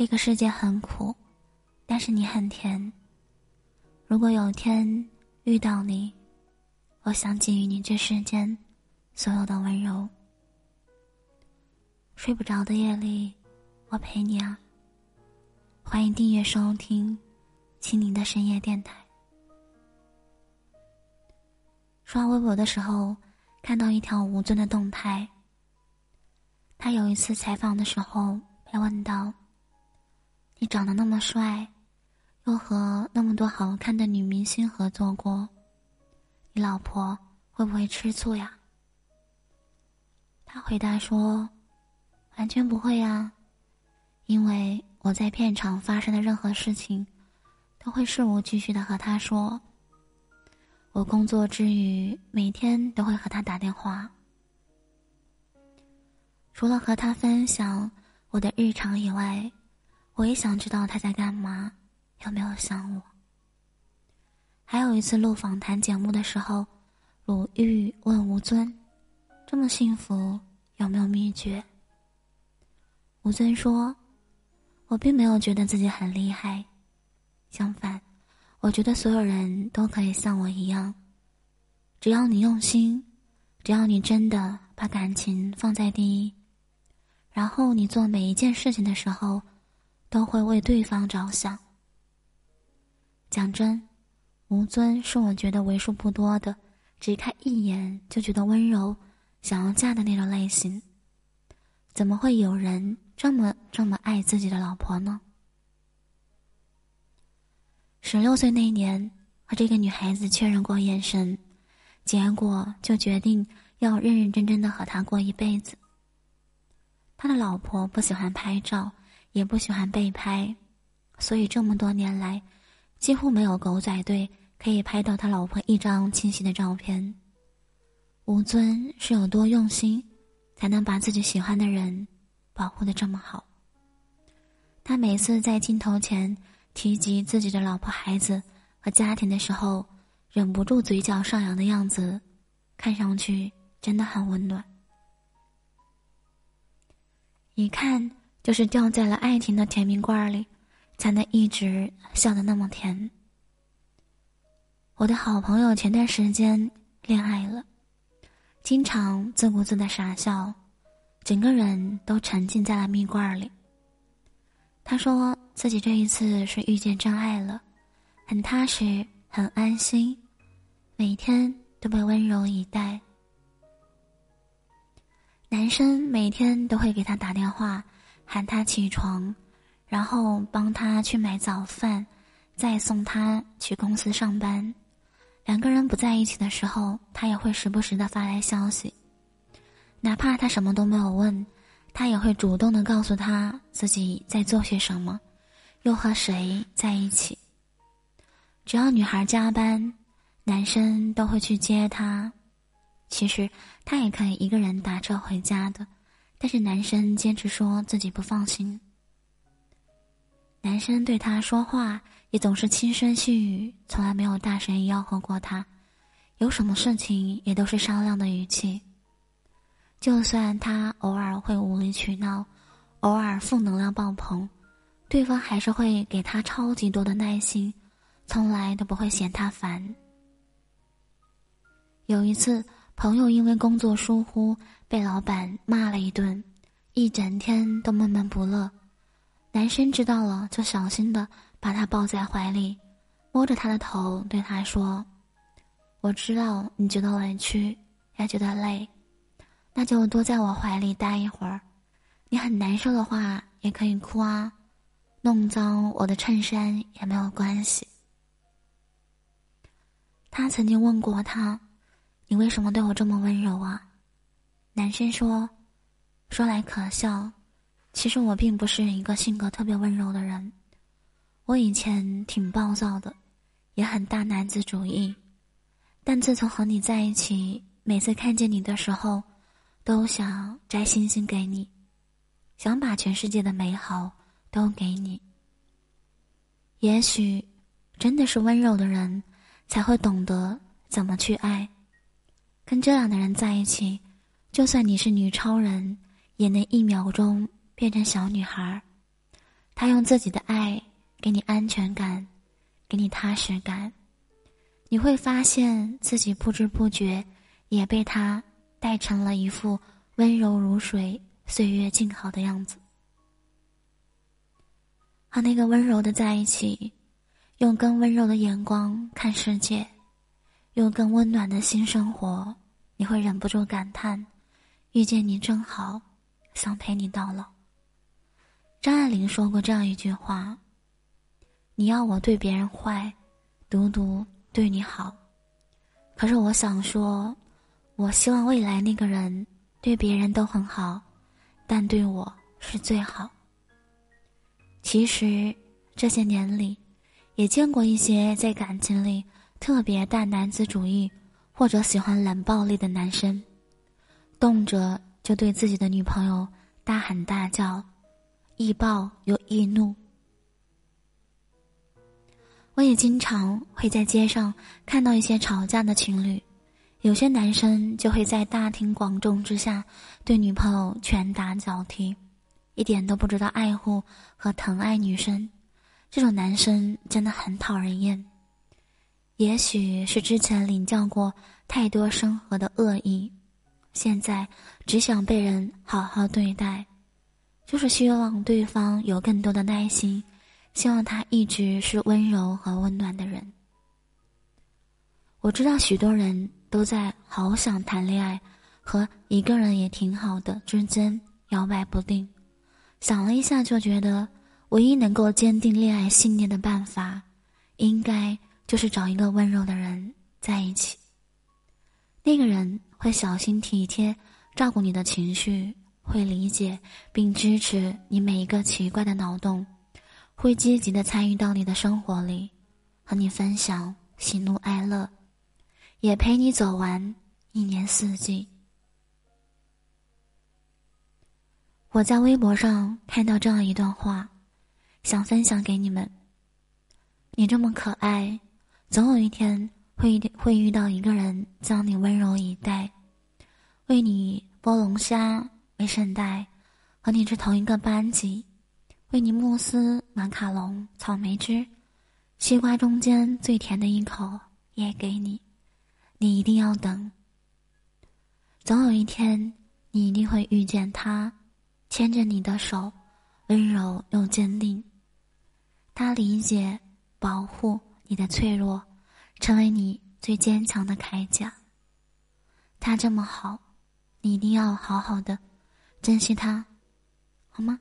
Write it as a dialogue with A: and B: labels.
A: 这个世界很苦，但是你很甜。如果有天遇到你，我想给予你这世间所有的温柔。睡不着的夜里，我陪你啊。欢迎订阅收听青柠的深夜电台。刷微博的时候，看到一条吴尊的动态。他有一次采访的时候被问到：“你长得那么帅，又和那么多好看的女明星合作过，你老婆会不会吃醋呀？”他回答说：“完全不会呀，因为我在片场发生的任何事情，都会事无巨细的和他说。我工作之余，每天都会和他打电话。”除了和他分享我的日常以外，我也想知道他在干嘛，有没有想我。还有一次录访谈节目的时候，鲁豫问吴尊：“这么幸福有没有秘诀？”吴尊说：“我并没有觉得自己很厉害，相反，我觉得所有人都可以像我一样，只要你用心，只要你真的把感情放在第一。”然后你做每一件事情的时候，都会为对方着想。讲真，吴尊是我觉得为数不多的，只看一眼就觉得温柔、想要嫁的那种类型。怎么会有人这么这么爱自己的老婆呢？十六岁那年，和这个女孩子确认过眼神，结果就决定要认认真真的和她过一辈子。他的老婆不喜欢拍照，也不喜欢被拍，所以这么多年来，几乎没有狗仔队可以拍到他老婆一张清晰的照片。吴尊是有多用心，才能把自己喜欢的人保护的这么好？他每次在镜头前提及自己的老婆、孩子和家庭的时候，忍不住嘴角上扬的样子，看上去真的很温暖。一看就是掉在了爱情的甜蜜罐里，才能一直笑得那么甜。我的好朋友前段时间恋爱了，经常自顾自的傻笑，整个人都沉浸在了蜜罐里。他说自己这一次是遇见真爱了，很踏实，很安心，每天都被温柔以待。男生每天都会给他打电话，喊他起床，然后帮他去买早饭，再送他去公司上班。两个人不在一起的时候，他也会时不时的发来消息。哪怕他什么都没有问，他也会主动的告诉他自己在做些什么，又和谁在一起。只要女孩加班，男生都会去接她。其实他也可以一个人打车回家的，但是男生坚持说自己不放心。男生对他说话也总是轻声细语，从来没有大声吆喝过他，有什么事情也都是商量的语气。就算他偶尔会无理取闹，偶尔负能量爆棚，对方还是会给他超级多的耐心，从来都不会嫌他烦。有一次。朋友因为工作疏忽被老板骂了一顿，一整天都闷闷不乐。男生知道了，就小心的把他抱在怀里，摸着他的头，对他说：“我知道你觉得委屈，也觉得累，那就多在我怀里待一会儿。你很难受的话，也可以哭啊，弄脏我的衬衫也没有关系。”他曾经问过他。你为什么对我这么温柔啊？男生说：“说来可笑，其实我并不是一个性格特别温柔的人。我以前挺暴躁的，也很大男子主义。但自从和你在一起，每次看见你的时候，都想摘星星给你，想把全世界的美好都给你。也许，真的是温柔的人，才会懂得怎么去爱。”跟这样的人在一起，就算你是女超人，也能一秒钟变成小女孩。他用自己的爱给你安全感，给你踏实感。你会发现自己不知不觉也被他带成了一副温柔如水、岁月静好的样子。和那个温柔的在一起，用更温柔的眼光看世界，用更温暖的心生活，你会忍不住感叹：遇见你真好，想陪你到老。张爱玲说过这样一句话：“你要我对别人坏，独独对你好。”可是我想说，我希望未来那个人对别人都很好，但对我是最好。其实这些年里，也见过一些在感情里特别大男子主义，或者喜欢冷暴力的男生，动辄就对自己的女朋友大喊大叫，易暴又易怒。我也经常会在街上看到一些吵架的情侣，有些男生就会在大庭广众之下对女朋友拳打脚踢。一点都不知道爱护和疼爱女生，这种男生真的很讨人厌。也许是之前领教过太多生活的恶意，现在只想被人好好对待，就是希望对方有更多的耐心，希望他一直是温柔和温暖的人。我知道许多人都在好想谈恋爱和一个人也挺好的之间摇摆不定。想了一下，就觉得唯一能够坚定恋爱信念的办法，应该就是找一个温柔的人在一起。那个人会小心体贴照顾你的情绪，会理解并支持你每一个奇怪的脑洞，会积极的参与到你的生活里，和你分享喜怒哀乐，也陪你走完一年四季。我在微博上看到这样一段话，想分享给你们。你这么可爱，总有一天会会遇到一个人将你温柔以待，为你剥龙虾、喂圣代，和你吃同一个班级，为你慕斯、马卡龙、草莓汁，西瓜中间最甜的一口也给你。你一定要等，总有一天你一定会遇见他。牵着你的手，温柔又坚定。他理解、保护你的脆弱，成为你最坚强的铠甲。他这么好，你一定要好好的珍惜他，好吗？